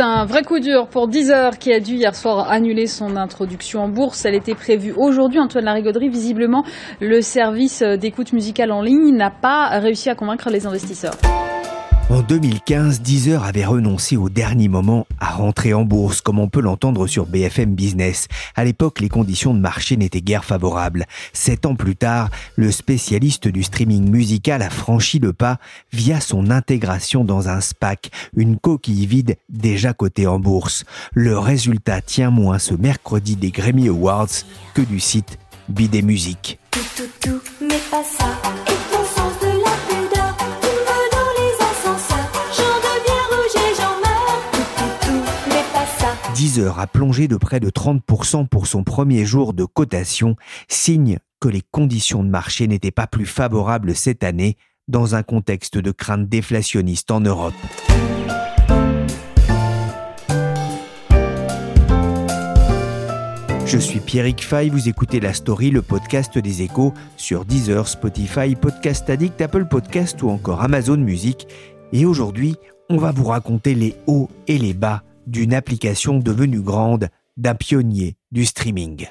C'est un vrai coup dur pour Deezer qui a dû hier soir annuler son introduction en bourse. Elle était prévue aujourd'hui. Antoine Larigauderie, visiblement, le service d'écoute musicale en ligne n'a pas réussi à convaincre les investisseurs. En 2015, Deezer avait renoncé au dernier moment à rentrer en bourse, comme on peut l'entendre sur BFM Business. À l'époque, les conditions de marché n'étaient guère favorables. Sept ans plus tard, le spécialiste du streaming musical a franchi le pas via son intégration dans un SPAC, une coquille vide déjà cotée en bourse. Le résultat tient moins ce mercredi des Grammy Awards que du site Bidet Musique. Tout, tout, tout, mais pas ça. Deezer a plongé de près de 30% pour son premier jour de cotation, signe que les conditions de marché n'étaient pas plus favorables cette année dans un contexte de crainte déflationniste en Europe. Je suis Pierrick Fay, vous écoutez La Story, le podcast des échos sur Deezer, Spotify, Podcast Addict, Apple Podcast ou encore Amazon Music. Et aujourd'hui, on va vous raconter les hauts et les bas d'une application devenue grande, d'un pionnier du streaming.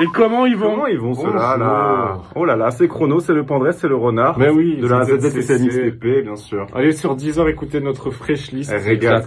Et comment ils vont Comment ils vont ceux-là là Oh là là, c'est Chrono, c'est le Pandresse, c'est le Renard. Mais oui, de la c'est- ZZ et c'est- CNXTP, bien sûr. Allez sur Deezer, écoutez notre fresh list. Elle régale.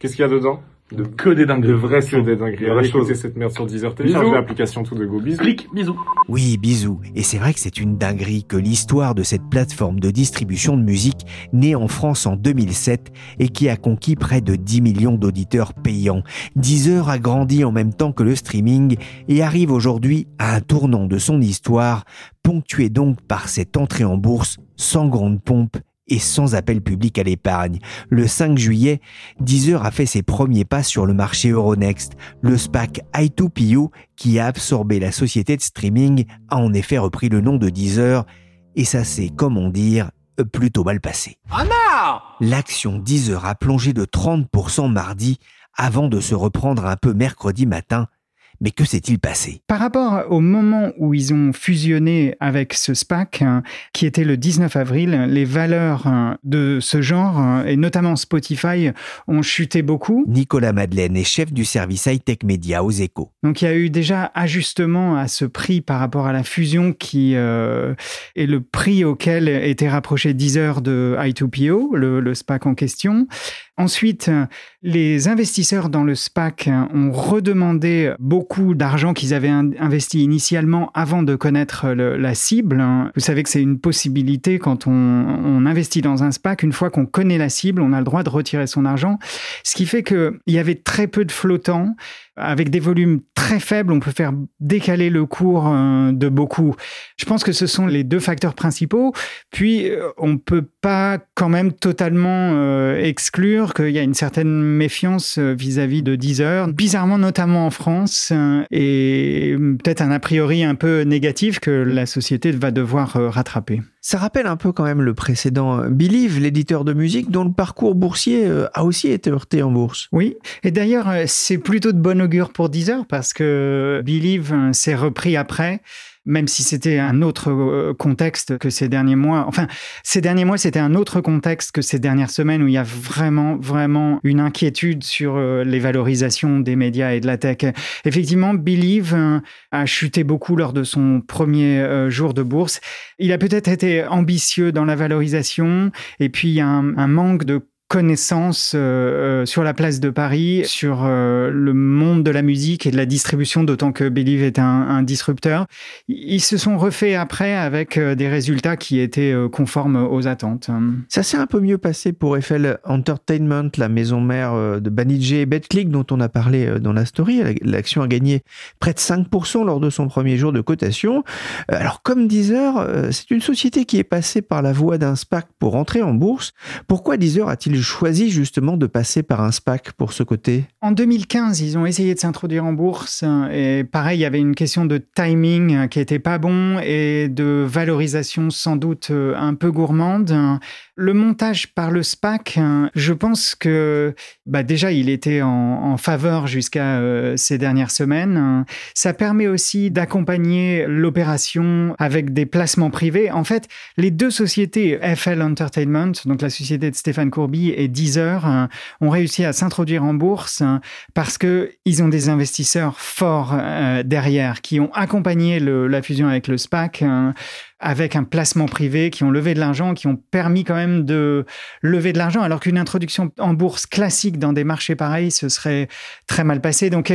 Qu'est-ce qu'il y a dedans? De- Que des dingueries. de vrais que des dingueries. Vraies Allez écouter cette merde sur Deezer. Téléchargez l'application tout de go. Bisous. Clic, bisous. Oui, bisous. Et c'est vrai que c'est une dinguerie que l'histoire de cette plateforme de distribution de musique née en France en 2007 et qui a conquis près de 10 millions d'auditeurs payants. Deezer a grandi en même temps que le streaming et arrive aujourd'hui à un tournant de son histoire, ponctué donc par cette entrée en bourse sans grande pompe et sans appel public à l'épargne. Le 5 juillet, Deezer a fait ses premiers pas sur le marché Euronext. Le SPAC i2PO, qui a absorbé la société de streaming, a en effet repris le nom de Deezer, et ça s'est, comment dire, plutôt mal passé. L'action Deezer a plongé de 30% mardi avant de se reprendre un peu mercredi matin. Mais que s'est-il passé? Par rapport au moment où ils ont fusionné avec ce SPAC, hein, qui était le 19 avril, les valeurs hein, de ce genre, hein, et notamment Spotify, ont chuté beaucoup. Nicolas Madeleine est chef du service high-tech média aux échos. Donc il y a eu déjà ajustement à ce prix par rapport à la fusion qui euh, est le prix auquel était rapproché Deezer de I2PO, le, le SPAC en question. Ensuite, euh, les investisseurs dans le SPAC euh, ont redemandé beaucoup d'argent qu'ils avaient in- investi initialement avant de connaître la cible. hein. Vous savez que c'est une possibilité quand on, on investit dans un SPAC. Une fois qu'on connaît la cible, on a le droit de retirer son argent. Ce qui fait qu'il y avait très peu de flottants. Avec des volumes très faibles, on peut faire décaler le cours euh, de beaucoup. Je pense que ce sont les deux facteurs principaux. Puis, on peut pas quand même totalement euh, qu'il y a une certaine méfiance euh, vis-à-vis de Deezer, bizarrement notamment en France, euh, et peut-être un a priori un peu négatif que la société va devoir euh, rattraper. Ça rappelle un peu quand même le précédent Believe, l'éditeur de musique dont le parcours boursier a aussi été heurté en bourse. Oui, et d'ailleurs, c'est plutôt de bon augure pour Deezer parce que Believe s'est repris après. Même si c'était un autre euh, contexte que ces derniers mois. Enfin, ces derniers mois, c'était un autre contexte que ces dernières semaines où il y a vraiment, vraiment une inquiétude sur euh, les valorisations des médias et de la tech. Effectivement, Believe euh, a chuté beaucoup lors de son premier jour de bourse. Il a peut-être été ambitieux dans la valorisation et puis il y a un, un manque de connaissances euh, euh, sur la place de Paris, sur euh, le monde de la musique et de la distribution, d'autant que Believe est un, disrupteur. Ils se sont refaits après avec des résultats qui étaient conformes aux attentes. Ça s'est un peu mieux passé pour Eiffel Entertainment, la maison mère de Banijé et BetClick dont on a parlé dans la story. L'action a gagné près de 5% lors de son premier jour de cotation. Alors comme Deezer, c'est une société qui est passée par la voie d'un SPAC pour entrer en bourse. Pourquoi Deezer a-t-il choisi justement de passer par un SPAC pour ce côté? En 2015, ils ont essayé de s'introduire en bourse et pareil, il y avait une question de timing qui était pas bon et de valorisation sans doute un peu gourmande. Le montage par le SPAC, je pense que bah déjà il était en, faveur jusqu'à euh, ces dernières semaines. Ça permet aussi d'accompagner l'opération avec des placements privés. En fait, les deux sociétés FL Entertainment, donc la société de Stéphane Courby et Deezer euh, ont réussi à s'introduire en bourse parce que ils ont des investisseurs forts euh, derrière qui ont accompagné la fusion avec le SPAC avec un placement privé, qui ont levé de l'argent, qui ont permis quand même de lever de l'argent, alors qu'une introduction en bourse classique dans des marchés pareils, ce serait très mal passé. Donc,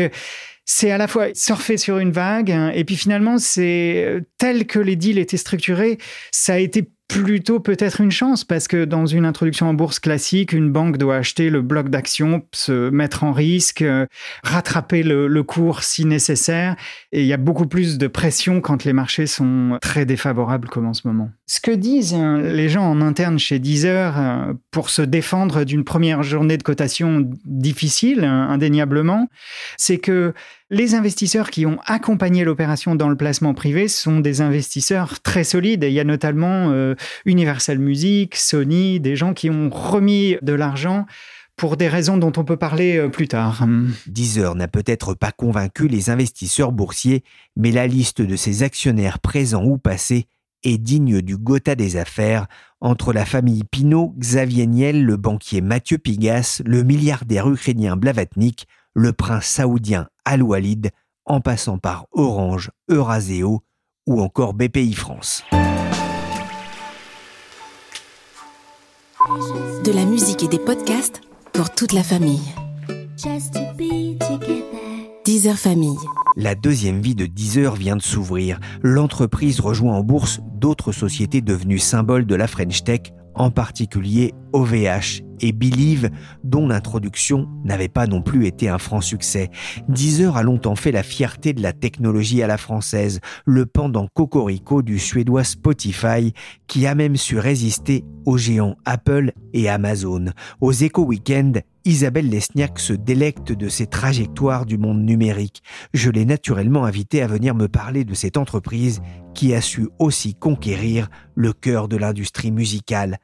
c'est à la fois surfer sur une vague, hein, et puis finalement, c'est tel que les deals étaient structurés, ça a été plutôt peut-être une chance parce que dans une introduction en bourse classique, une banque doit acheter le bloc d'action, se mettre en risque, euh, rattraper le, le, cours si nécessaire. Et il y a beaucoup plus de pression quand les marchés sont très défavorables comme en ce moment. Ce que disent hein, les gens en interne chez Deezer euh, pour se défendre d'une première journée de cotation difficile, hein, indéniablement, c'est que les investisseurs qui ont accompagné l'opération dans le placement privé sont des investisseurs très solides. Il y a notamment euh, Universal Music, Sony, des gens qui ont remis de l'argent pour des raisons dont on peut parler euh, plus tard. Deezer n'a peut-être pas convaincu les investisseurs boursiers, mais la liste de ses actionnaires présents ou passés est digne du Gotha des affaires entre la famille Pinault, Xavier Niel, le banquier Mathieu Pigas, le milliardaire ukrainien Blavatnik, le prince saoudien Al-Walid, en passant par Orange, Euraseo ou encore BPI France. De la musique et des podcasts pour toute la famille. Deezer Famille. La deuxième vie de Deezer vient de s'ouvrir. L'entreprise rejoint en bourse d'autres sociétés devenues symboles de la French Tech, en particulier OVH et Believe, dont l'introduction n'avait pas non plus été un franc succès. Deezer a longtemps fait la fierté de la technologie à la française, le pendant cocorico du suédois Spotify, qui a même su résister aux géants Apple et Amazon. Aux Eco Weekend, Isabelle Lesniak se délecte de ses trajectoires du monde numérique. Je l'ai naturellement invité à venir me parler de cette entreprise qui a su aussi conquérir le cœur de l'industrie musicale.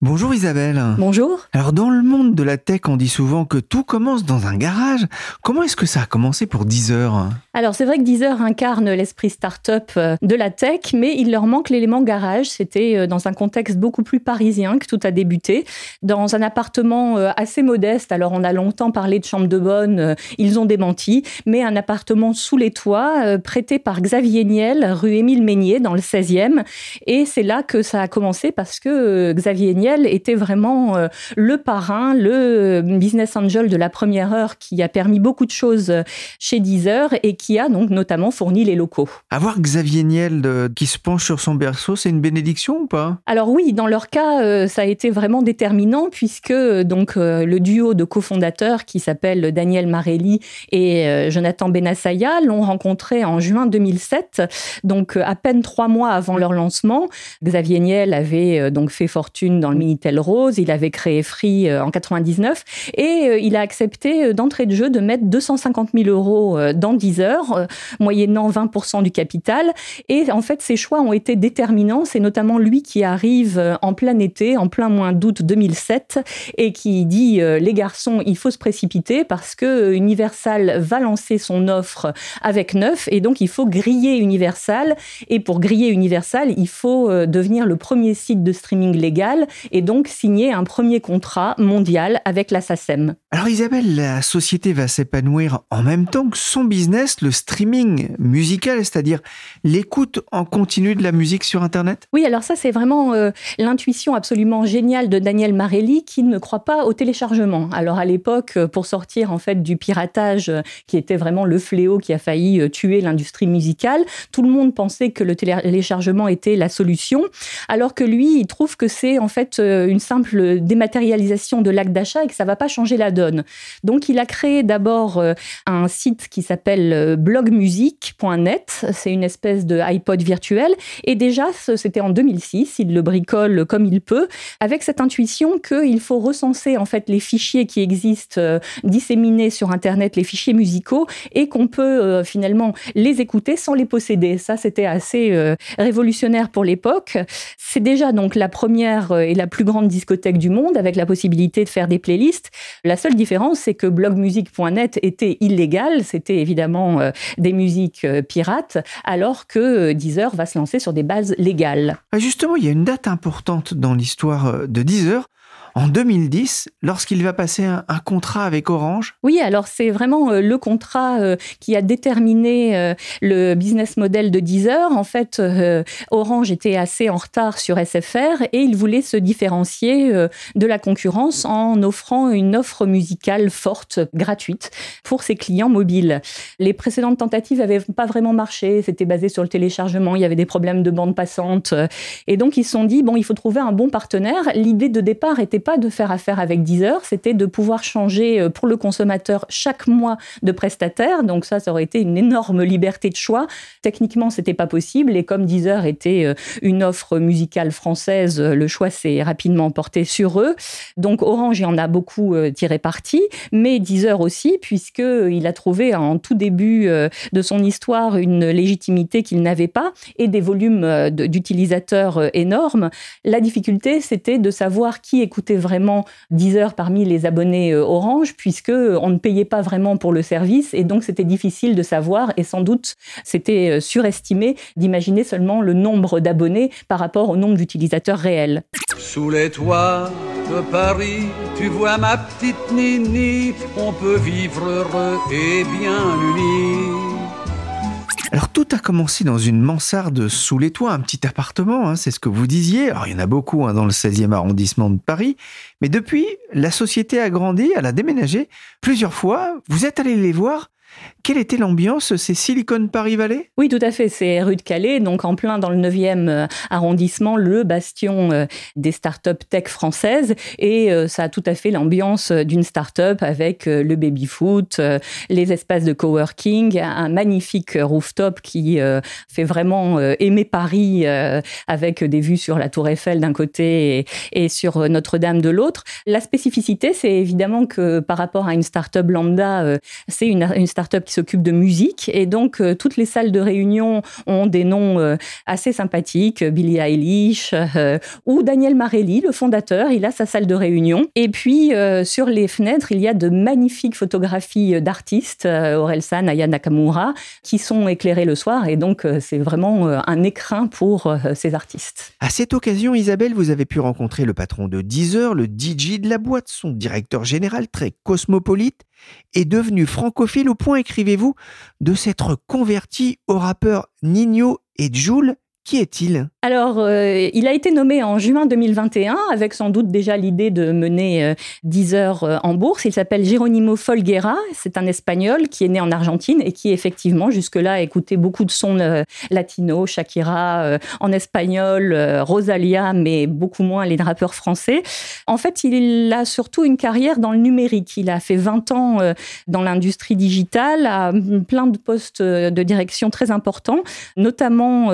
Bonjour Isabelle. Bonjour. Alors dans le monde de la tech, on dit souvent que tout commence dans un garage. Comment est-ce que ça a commencé pour Deezer Alors c'est vrai que Deezer incarne l'esprit start-up euh, de la tech, mais il leur manque l'élément garage. C'était euh, dans un contexte beaucoup plus parisien que tout a débuté, dans un appartement euh, assez modeste. Alors on a longtemps parlé de chambre de bonne, ils ont démenti, mais un appartement sous les toits prêté par Xavier Niel, rue Émile Meignier dans le 16e. Et c'est là que ça a commencé parce que Xavier Niel était vraiment le parrain, le business angel de la première heure qui a permis beaucoup de choses chez Deezer et qui a donc notamment fourni les locaux. Avoir Xavier Niel euh, qui se penche sur son berceau, c'est une bénédiction ou pas? Alors oui, dans leur cas, ça a été vraiment déterminant puisque donc le duo de cofondateurs qui s'appelle Daniel Marelli et Jonathan Benassaya l'ont rencontré en juin 2007, donc à peine trois mois avant leur lancement. Xavier Niel avait donc fait fortune dans le Minitel Rose, il avait créé Free euh, en 99 et euh, il a accepté euh, d'entrée de jeu de mettre 250 000 euros dans Deezer Deezer, euh, moyennant 20% du capital. Et en fait, ces choix ont été déterminants. C'est notamment lui qui arrive euh, en plein été, en plein mois d'août 2007, et qui dit les garçons, il faut se précipiter parce que Universal va lancer son offre avec neuf, et donc il faut griller Universal. Et pour griller Universal, il faut devenir le premier site de streaming légal et donc signer un premier contrat mondial avec la SACEM. Alors Isabelle, la société va s'épanouir en même temps que son business, le streaming musical, c'est-à-dire l'écoute en continu de la musique sur Internet? Oui, alors ça c'est vraiment euh, l'intuition absolument géniale de Daniel Marelli qui ne croit pas au téléchargement. Alors à l'époque, euh, pour sortir en fait du piratage euh, qui était vraiment le fléau qui a failli tuer l'industrie musicale, tout le monde pensait que le téléchargement était la solution, alors que lui, il trouve que c'est en fait une simple dématérialisation de l'acte d'achat et que ça va pas changer la donne. Donc il a créé d'abord un site qui s'appelle euh, blogmusic.net, c'est une espèce de iPod virtuel et déjà c'était en 2006, il le bricole comme il peut avec cette intuition qu'il faut recenser en fait les fichiers qui existent euh, disséminés sur internet, les fichiers musicaux et qu'on peut finalement les écouter sans les posséder. Ça c'était assez révolutionnaire pour l'époque. C'est déjà donc la première et la plus grande discothèque du monde avec la possibilité de faire des playlists. La seule différence, c'est que blogmusic.net était illégal, c'était évidemment euh, des musiques euh, pirates, alors que euh, Deezer va se lancer sur des bases légales. Ah, justement, il y a une date importante dans l'histoire de Deezer en 2010 lorsqu'il va passer un, contrat avec Orange Oui, alors c'est vraiment euh, le contrat euh, qui a déterminé euh, le business model de Deezer. En fait, Orange était assez en retard sur SFR et il voulait se différencier de la concurrence en offrant une offre musicale forte, gratuite, pour ses clients mobiles. Les précédentes tentatives n'avaient pas vraiment marché, c'était basé sur le téléchargement, il y avait des problèmes de bande passante. Et donc ils se sont dit, bon, il faut trouver un bon partenaire. L'idée de départ était de faire affaire avec Deezer, c'était de pouvoir changer euh, pour le consommateur chaque mois de prestataire. Donc ça, ça aurait été une énorme liberté de choix. Techniquement, c'était pas possible. Et comme Deezer était euh, une offre musicale française, euh, le choix s'est rapidement porté sur eux. Donc Orange y en a beaucoup tiré parti, mais Deezer aussi, puisqu'il a trouvé en tout début de son histoire une légitimité qu'il n'avait pas et des volumes d'utilisateurs énormes. La difficulté, c'était de savoir qui écoutait vraiment 10 heures parmi les abonnés euh, Orange, puisque euh, on ne payait pas vraiment pour le service, et donc c'était difficile de savoir, et sans doute c'était euh, surestimé d'imaginer seulement le nombre d'abonnés par rapport au nombre d'utilisateurs réels. Sous les toits de Paris, tu vois ma petite Nini, on peut vivre heureux et bien unis. Alors tout a commencé dans une mansarde sous les toits, un petit appartement, hein, c'est ce que vous disiez. Alors il y en a beaucoup hein, dans le 16e arrondissement de Paris, mais depuis, la société a grandi, elle a déménagé plusieurs fois. Vous êtes allé les voir quelle était l'ambiance C'est Silicon Paris Valley? Oui, tout à fait. C'est rue de Calais, donc en plein dans le 9e euh, arrondissement, le bastion euh, des startups tech françaises. Et euh, ça a tout à fait l'ambiance d'une startup avec le baby-foot, les espaces de coworking, un magnifique rooftop qui fait vraiment aimer Paris avec des vues sur la Tour Eiffel d'un côté et, sur Notre-Dame de l'autre. La spécificité, c'est évidemment que par rapport à une startup lambda, c'est une, une startup qui s'occupe de musique. Et donc, euh, toutes les salles de réunion ont des noms euh, assez sympathiques. Billie Eilish euh, ou Daniel Marelli, le fondateur, il a sa salle de réunion. Et puis, sur les fenêtres, il y a de magnifiques photographies d'artistes, Orelsan, Aya Nakamura, qui sont éclairées le soir. Et donc, c'est vraiment un écrin pour ces artistes. À cette occasion, Isabelle, vous avez pu rencontrer le patron de Deezer, le DJ de la boîte, son directeur général très cosmopolite, est devenu francophile au point, écrivez-vous, de s'être converti au rappeur Nino et Joule qui est-il Alors, euh, il a été nommé en juin 2021, avec sans doute déjà l'idée de mener 10 euh, heures euh, en bourse. Il s'appelle Geronimo Folguera. C'est un Espagnol qui est né en Argentine et qui, effectivement, jusque-là, a écouté beaucoup de sons latino, Shakira en espagnol, Rosalia, mais beaucoup moins les rappeurs français. En fait, il a surtout une carrière dans le numérique. Il a fait 20 ans dans l'industrie digitale, à plein de postes de direction très importants, notamment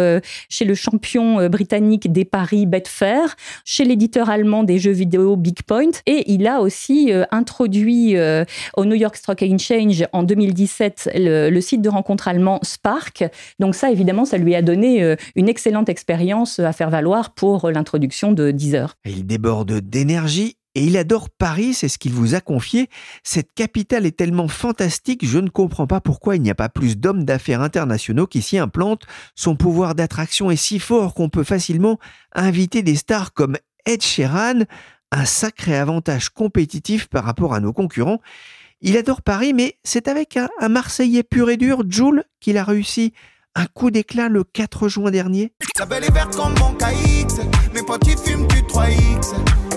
chez le champion euh, britannique des paris Betfair, chez l'éditeur allemand des jeux vidéo Big Point, et il a aussi euh, introduit euh, au New York Stock Exchange en 2017 le, le site de rencontre allemand Spark. Donc ça, évidemment, ça lui a donné une excellente expérience à faire valoir pour l'introduction de Deezer. Il déborde d'énergie et il adore Paris, c'est ce qu'il vous a confié. Cette capitale est tellement fantastique, je ne comprends pas pourquoi il n'y a pas plus d'hommes d'affaires internationaux qui s'y implantent. Son pouvoir d'attraction est si fort qu'on peut facilement inviter des stars comme Ed Sheeran, un sacré avantage compétitif par rapport à nos concurrents. Il adore Paris, mais c'est avec un, Marseillais pur et dur, Jules, qu'il a réussi un coup d'éclat le 4 juin dernier. La belle est verte comme mon KX. Mes potes ils fument du 3X.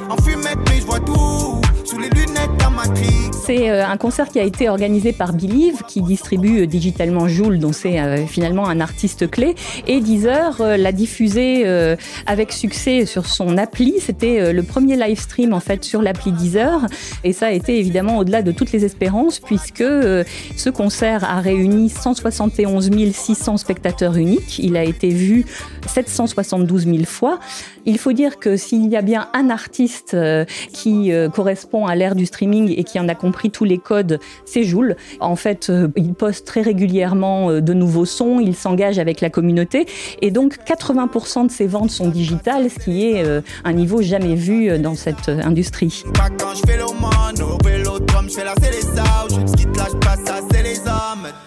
En fumette, mais je vois tout. Sous les lunettes d'un Matrix. C'est euh, un concert qui a été organisé par Believe, qui distribue euh, digitalement Joule, dont c'est euh, finalement un artiste clé. Et Deezer l'a diffusé avec succès sur son appli. C'était le premier live stream en fait sur l'appli Deezer. Et ça a été évidemment au-delà de toutes les espérances, puisque ce concert a réuni 171 600 spectateurs uniques. Il a été vu 772 000 fois. Il faut dire que s'il y a bien un artiste euh, qui euh, correspond à l'ère du streaming et qui en a compris tous les codes, c'est Joule. En fait, euh, il poste très régulièrement de nouveaux sons, il s'engage avec la communauté et donc 80% de ses ventes sont digitales, ce qui est un niveau jamais vu dans cette industrie.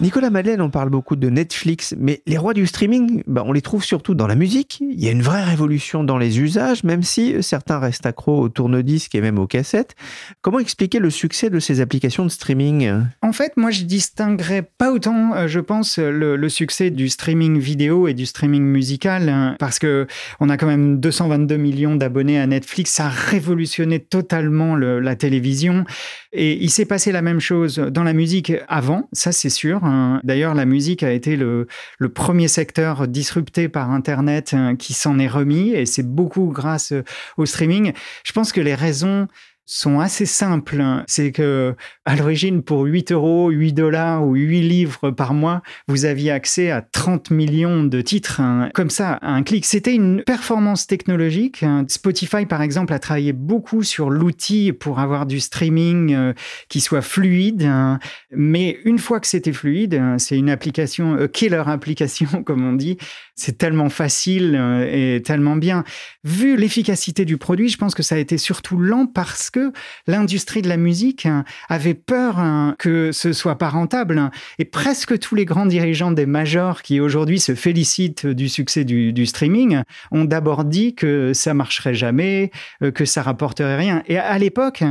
Nicolas Madeleine, on parle beaucoup de Netflix, mais les rois du streaming, bah, on les trouve surtout dans la musique. Il y a une vraie révolution dans les usages, même si certains restent accros au tourne-disque et même aux cassettes. Comment expliquer le succès de ces applications de streaming? En fait, moi, je distinguerais pas autant, euh, je pense, le, succès du streaming vidéo et du streaming musical, hein, parce que on a quand même 222 millions d'abonnés à Netflix. Ça a révolutionné totalement le- la télévision. Et il s'est passé la même chose dans la musique avant, ça c'est sûr. hein. D'ailleurs, la musique a été le, le premier secteur disrupté par Internet hein, qui s'en est remis, et c'est beaucoup grâce euh, au streaming. Je pense que les raisons sont assez simples. C'est que, à l'origine, pour 8 euros, 8 dollars ou 8 livres par mois, vous aviez accès à 30 millions de titres, hein, comme ça, un clic. C'était une performance technologique. hein. Spotify, par exemple, a travaillé beaucoup sur l'outil pour avoir du streaming euh, qui soit fluide. hein. Mais une fois que c'était fluide, hein, c'est une application, euh, killer application, comme on dit. C'est tellement facile euh, et tellement bien. Vu l'efficacité du produit, je pense que ça a été surtout lent parce que l'industrie de la musique hein, avait peur hein, que ce soit pas rentable. hein. Et presque tous les grands dirigeants des majors qui aujourd'hui se félicitent du succès du, du streaming ont d'abord dit que ça marcherait jamais, euh, que ça rapporterait rien. Et à l'époque,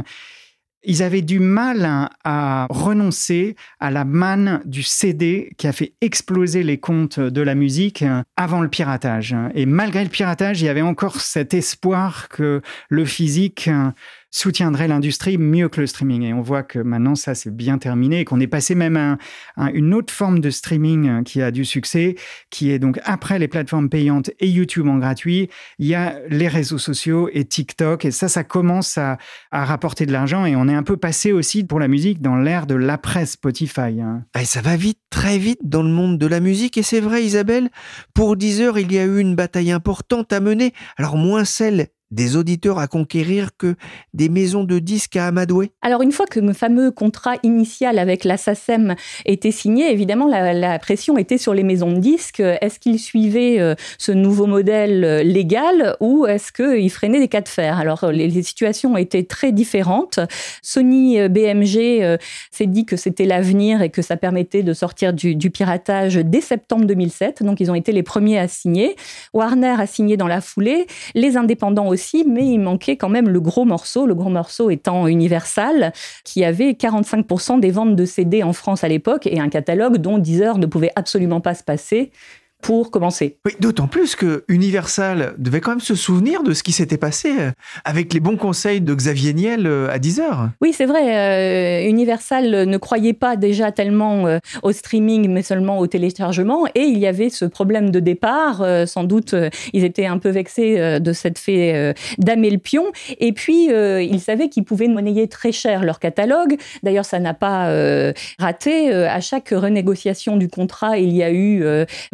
ils avaient du mal à renoncer à la manne du CD qui a fait exploser les comptes de la musique avant le piratage. Et malgré le piratage, il y avait encore cet espoir que le physique soutiendrait l'industrie mieux que le streaming. Et on voit que maintenant, ça, c'est bien terminé et qu'on est passé même à, un- à une autre forme de streaming hein, qui a du succès, qui est donc après les plateformes payantes et YouTube en gratuit, il y a les réseaux sociaux et TikTok. Et ça, ça commence à, à rapporter de l'argent. Et on est un peu passé aussi pour la musique dans l'ère de l'après Spotify. hein. Ah, et ça va vite, très vite dans le monde de la musique. Et c'est vrai, Isabelle, pour Deezer, il y a eu une bataille importante à mener. Alors, moins celle des auditeurs à conquérir que des maisons de disques à amadouer. Alors une fois que le fameux contrat initial avec la SACEM était signé, évidemment la, pression était sur les maisons de disques. Est-ce qu'ils suivaient euh, ce nouveau modèle euh, légal ou est-ce qu'ils freinaient des cas de fer? Alors euh, les, situations étaient très différentes. Sony BMG s'est dit que c'était l'avenir et que ça permettait de sortir du piratage dès septembre 2007. Donc ils ont été les premiers à signer. Warner a signé dans la foulée, les indépendants aussi, mais il manquait quand même le gros morceau, le gros morceau étant Universal, qui avait 45% des ventes de CD en France à l'époque et un catalogue dont Deezer ne pouvait absolument pas se passer pour commencer. Oui, d'autant plus que Universal devait quand même se souvenir de ce qui s'était passé euh, avec les bons conseils de Xavier Niel euh, à 10h. Oui, c'est vrai. euh, Universal ne croyait pas déjà tellement euh, au streaming, mais seulement au téléchargement. Et il y avait ce problème de départ. euh, sans doute, ils étaient un peu vexés de cette euh, damer le pion. Et puis, ils savaient qu'ils pouvaient monnayer très cher leur catalogue. D'ailleurs, ça n'a pas raté. À chaque renégociation du contrat, il y a eu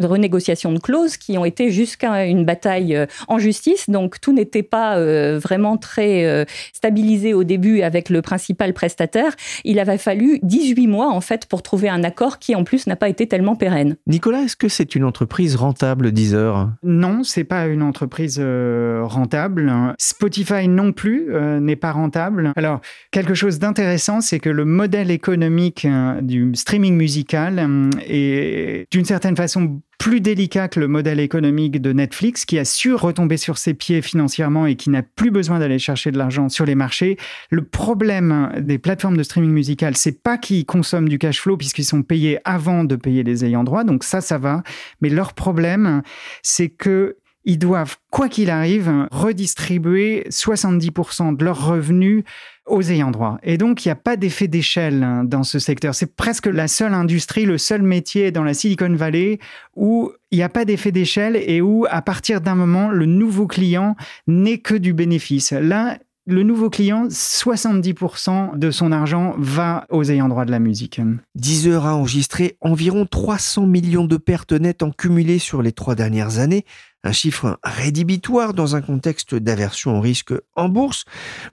renégociation négociations de clauses qui ont été jusqu'à une bataille euh, en justice. Donc tout n'était pas euh, vraiment très euh, stabilisé au début avec le principal prestataire. Il avait fallu 18 mois en fait pour trouver un accord qui en plus n'a pas été tellement pérenne. Nicolas, est-ce que c'est une entreprise rentable, Deezer Non, c'est pas une entreprise rentable. Spotify non plus euh, n'est pas rentable. Alors, quelque chose d'intéressant, c'est que le modèle économique du streaming musical est d'une certaine façon plus délicat que le modèle économique de Netflix, qui a su retomber sur ses pieds financièrement et qui n'a plus besoin d'aller chercher de l'argent sur les marchés. Le problème des plateformes de streaming musical, c'est pas qu'ils consomment du cash flow puisqu'ils sont payés avant de payer les ayants droit, donc ça, ça va. Mais leur problème, c'est que ils doivent, quoi qu'il arrive, redistribuer 70% de leurs revenus aux ayants droit. Et donc, il n'y a pas d'effet d'échelle hein, dans ce secteur. C'est presque la seule industrie, le seul métier dans la Silicon Valley où il n'y a pas d'effet d'échelle et où, à partir d'un moment, le nouveau client n'est que du bénéfice. Là, le nouveau client, 70% de son argent va aux ayants droit de la musique. Deezer a enregistré environ 300 millions de pertes nettes en cumulé sur les trois dernières années, un chiffre rédhibitoire dans un contexte d'aversion au risque en bourse.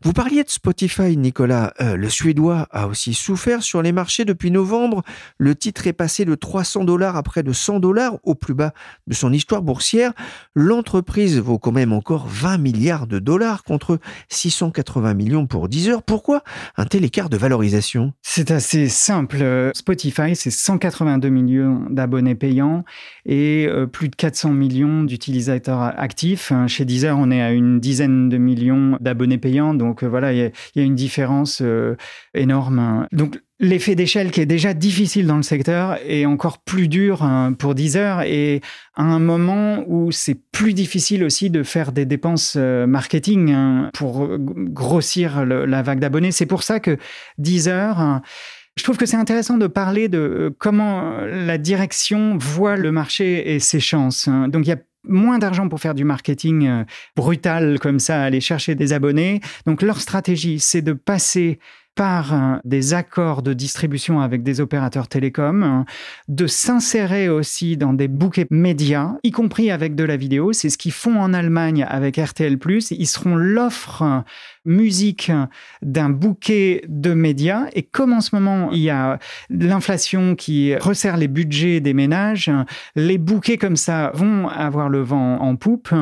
Vous parliez de Spotify, Nicolas. Euh, le Suédois a aussi souffert sur les marchés depuis novembre. Le titre est passé de 300 dollars à près de 100 dollars au plus bas de son histoire boursière. L'entreprise vaut quand même encore 20 milliards de dollars contre 680 millions pour Deezer. Pourquoi un tel écart de valorisation? C'est assez simple. Spotify, c'est 182 millions d'abonnés payants et euh, plus de 400 millions d'utilisateurs actifs. Chez Deezer, on est à une dizaine de millions d'abonnés payants. Donc euh, voilà, il y, a- une différence euh, énorme. Donc l'effet d'échelle qui est déjà difficile dans le secteur est encore plus dur hein, pour Deezer et à un moment où c'est plus difficile aussi de faire des dépenses euh, marketing hein, pour grossir la vague d'abonnés. C'est pour ça que Deezer... hein, je trouve que c'est intéressant de parler de comment la direction voit le marché et ses chances. hein. Donc il y a moins d'argent pour faire du marketing euh, brutal comme ça, aller chercher des abonnés. Donc leur stratégie, c'est de passer par euh, des accords de distribution avec des opérateurs télécoms, hein, de s'insérer aussi dans des bouquets médias, y compris avec de la vidéo. C'est ce qu'ils font en Allemagne avec RTL+. Ils seront l'offre musique d'un bouquet de médias. Et comme en ce moment, il y a l'inflation qui resserre les budgets des ménages, les bouquets comme ça vont avoir le vent en poupe.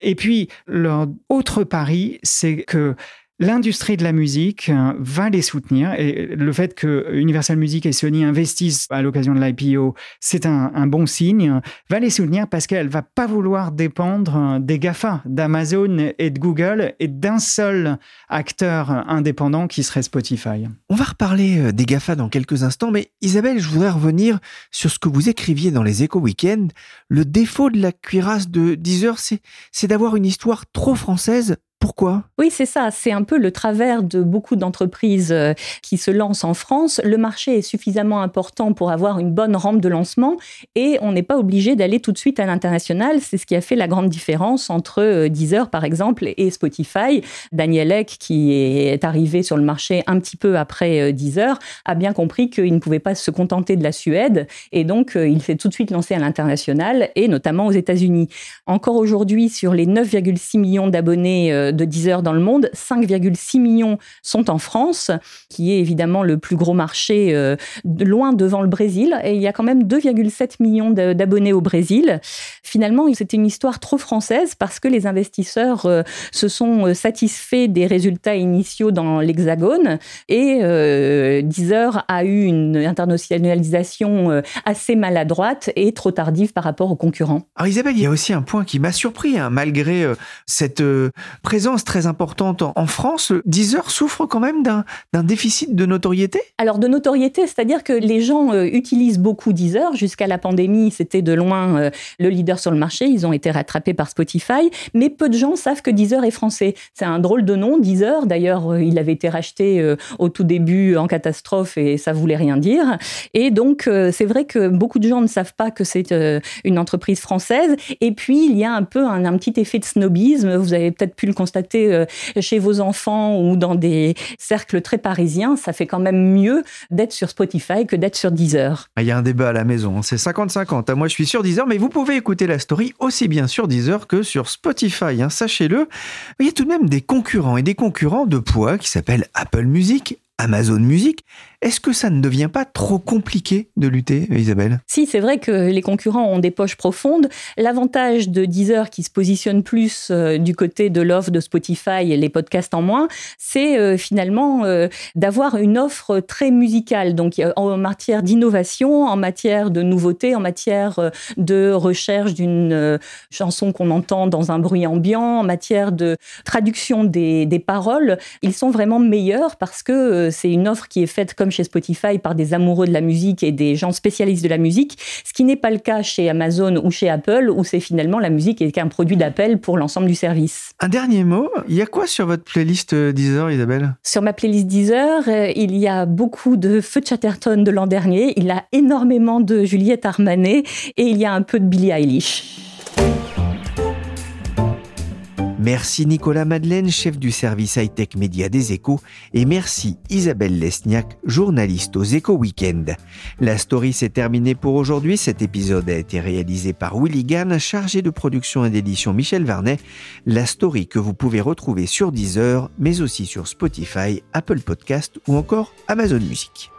Et puis, leur autre pari, c'est que L'industrie de la musique euh, va les soutenir et le fait que Universal Music et Sony investissent à l'occasion de l'IPO, c'est un, bon signe, va les soutenir parce qu'elle va pas vouloir dépendre euh, des GAFA, d'Amazon et de Google et d'un seul acteur indépendant qui serait Spotify. On va reparler euh, des GAFA dans quelques instants, mais Isabelle, je voudrais revenir sur ce que vous écriviez dans les Échos Weekend. Le défaut de la cuirasse de Deezer, c'est d'avoir une histoire trop française. Pourquoi? Oui, c'est ça. C'est un peu le travers de beaucoup d'entreprises euh, qui se lancent en France. Le marché est suffisamment important pour avoir une bonne rampe de lancement et on n'est pas obligé d'aller tout de suite à l'international. C'est ce qui a fait la grande différence entre euh, Deezer, par exemple, et Spotify. Daniel Ek, qui est arrivé sur le marché un petit peu après euh, Deezer, a bien compris qu'il ne pouvait pas se contenter de la Suède et donc il s'est tout de suite lancé à l'international et notamment aux États-Unis. Encore aujourd'hui, sur les 9,6 millions d'abonnés de Deezer dans le monde, 5,6 millions sont en France, qui est évidemment le plus gros marché, euh, loin devant le Brésil. Et il y a quand même 2,7 millions d'abonnés au Brésil. Finalement, c'était une histoire trop française parce que les investisseurs euh, se sont euh, satisfaits des résultats initiaux dans l'Hexagone et euh, Deezer a eu une internationalisation assez maladroite et trop tardive par rapport aux concurrents. Alors Isabelle, il y a aussi un point qui m'a surpris, hein, malgré cette euh, présence très importante en, France, Deezer souffre quand même d'un déficit de notoriété? Alors de notoriété, c'est-à-dire que les gens euh, utilisent beaucoup Deezer. Jusqu'à la pandémie, c'était de loin euh, le leader sur le marché. Ils ont été rattrapés par Spotify, mais peu de gens savent que Deezer est français. C'est un drôle de nom, Deezer. D'ailleurs, euh, il avait été racheté au tout début en catastrophe et ça voulait rien dire. Et donc, c'est vrai que beaucoup de gens ne savent pas que c'est une entreprise française. Et puis, il y a un peu un, un petit effet de snobisme. Vous avez peut-être pu le constater euh, chez vos enfants ou dans des cercles très parisiens, ça fait quand même mieux d'être sur Spotify que d'être sur Deezer. Ah, Il y a un débat à la maison, hein. c'est 50-50. Moi, je suis sur Deezer, mais vous pouvez écouter la story aussi bien sur Deezer que sur Spotify, hein, sachez-le. Il y a tout de même des concurrents et des concurrents de poids qui s'appellent Apple Music, Amazon Music. Est-ce que ça ne devient pas trop compliqué de lutter, Isabelle? Si, c'est vrai que les concurrents ont des poches profondes. L'avantage de Deezer, qui se positionne plus euh, du côté de l'offre de Spotify et les podcasts en moins, c'est euh, finalement euh, d'avoir une offre très musicale. Donc, en matière d'innovation, en matière de nouveauté, en matière de recherche d'une chanson qu'on entend dans un bruit ambiant, en matière de traduction des, des paroles, ils sont vraiment meilleurs parce que c'est une offre qui est faite comme chez Spotify par des amoureux de la musique et des gens spécialistes de la musique, ce qui n'est pas le cas chez Amazon ou chez Apple, où c'est finalement la musique est qu'un produit d'appel pour l'ensemble du service. Un dernier mot, il y a quoi sur votre playlist euh, Deezer, Isabelle? Sur ma playlist Deezer, euh, il y a beaucoup de Feu Chatterton de l'an dernier, il y a énormément de Juliette Armanet et il y a un peu de Billie Eilish. Merci Nicolas Madeleine, chef du service high-tech média des échos, et merci Isabelle Lesniak, journaliste aux échos Weekend. La story s'est terminée pour aujourd'hui. Cet épisode a été réalisé par Willy Gann, chargé de production et d'édition Michel Varnet. La story que vous pouvez retrouver sur Deezer, mais aussi sur Spotify, Apple Podcast ou encore Amazon Music.